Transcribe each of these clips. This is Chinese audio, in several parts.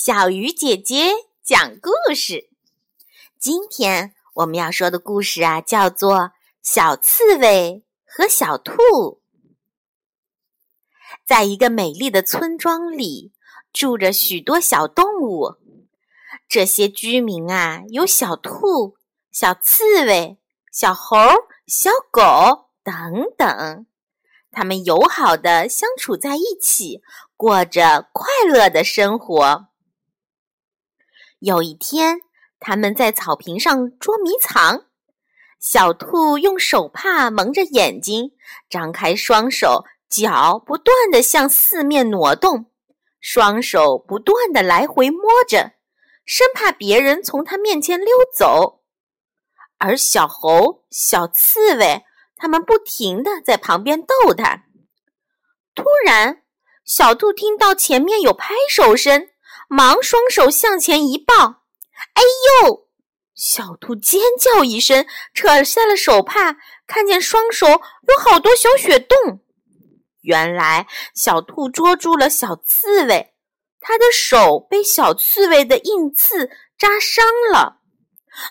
小鱼姐姐讲故事。今天我们要说的故事啊，叫做《小刺猬和小兔》。在一个美丽的村庄里，住着许多小动物。这些居民啊，有小兔、小刺猬、小猴、小狗等等，他们友好的相处在一起，过着快乐的生活。有一天，他们在草坪上捉迷藏。小兔用手帕蒙着眼睛，张开双手，脚不断地向四面挪动，双手不断地来回摸着，生怕别人从他面前溜走。而小猴、小刺猬，他们不停地在旁边逗它。突然，小兔听到前面有拍手声。忙双手向前一抱，哎呦！小兔尖叫一声，扯下了手帕，看见双手有好多小血洞。原来小兔捉住了小刺猬，它的手被小刺猬的硬刺扎伤了。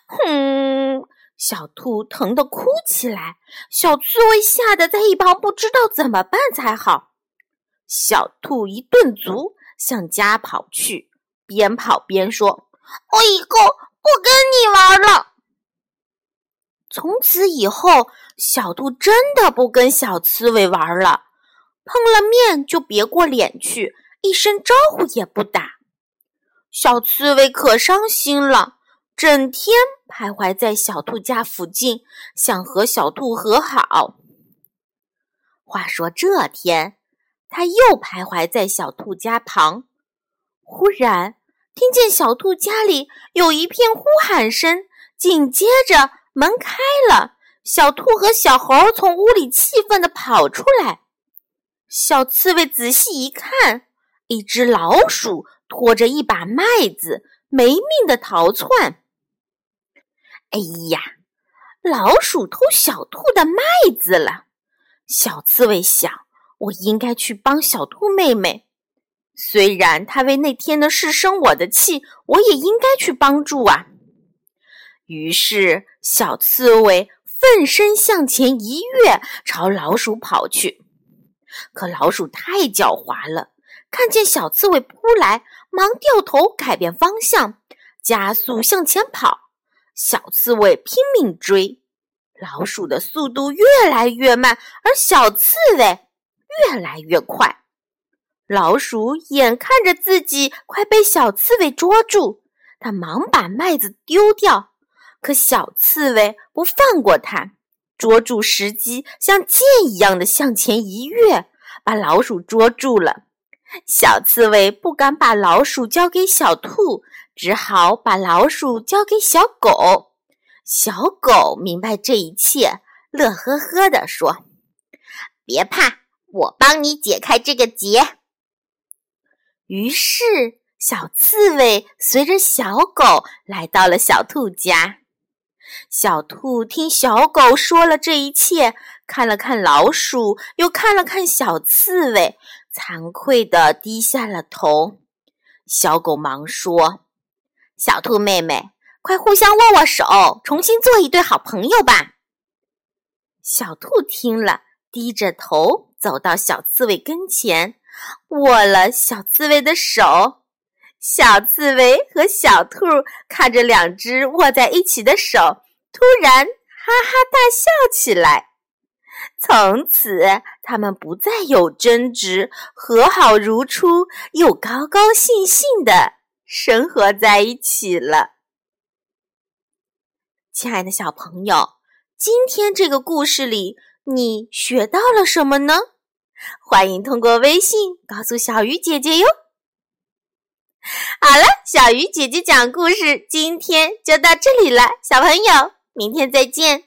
哼！小兔疼得哭起来，小刺猬吓得在一旁不知道怎么办才好。小兔一顿足。向家跑去，边跑边说：“我以后不跟你玩了。”从此以后，小兔真的不跟小刺猬玩了，碰了面就别过脸去，一声招呼也不打。小刺猬可伤心了，整天徘徊在小兔家附近，想和小兔和好。话说这天。他又徘徊在小兔家旁，忽然听见小兔家里有一片呼喊声，紧接着门开了，小兔和小猴从屋里气愤地跑出来。小刺猬仔细一看，一只老鼠拖着一把麦子，没命地逃窜。哎呀，老鼠偷小兔的麦子了！小刺猬想。我应该去帮小兔妹妹，虽然她为那天的事生我的气，我也应该去帮助啊。于是，小刺猬奋身向前一跃，朝老鼠跑去。可老鼠太狡猾了，看见小刺猬扑来，忙掉头改变方向，加速向前跑。小刺猬拼命追，老鼠的速度越来越慢，而小刺猬。越来越快，老鼠眼看着自己快被小刺猬捉住，它忙把麦子丢掉。可小刺猬不放过它，捉住时机，像箭一样的向前一跃，把老鼠捉住了。小刺猬不敢把老鼠交给小兔，只好把老鼠交给小狗。小狗明白这一切，乐呵呵地说：“别怕。”我帮你解开这个结。于是，小刺猬随着小狗来到了小兔家。小兔听小狗说了这一切，看了看老鼠，又看了看小刺猬，惭愧地低下了头。小狗忙说：“小兔妹妹，快互相握握手，重新做一对好朋友吧。”小兔听了，低着头。走到小刺猬跟前，握了小刺猬的手。小刺猬和小兔看着两只握在一起的手，突然哈哈大笑起来。从此，他们不再有争执，和好如初，又高高兴兴的生活在一起了。亲爱的小朋友，今天这个故事里。你学到了什么呢？欢迎通过微信告诉小鱼姐姐哟。好了，小鱼姐姐讲故事今天就到这里了，小朋友，明天再见。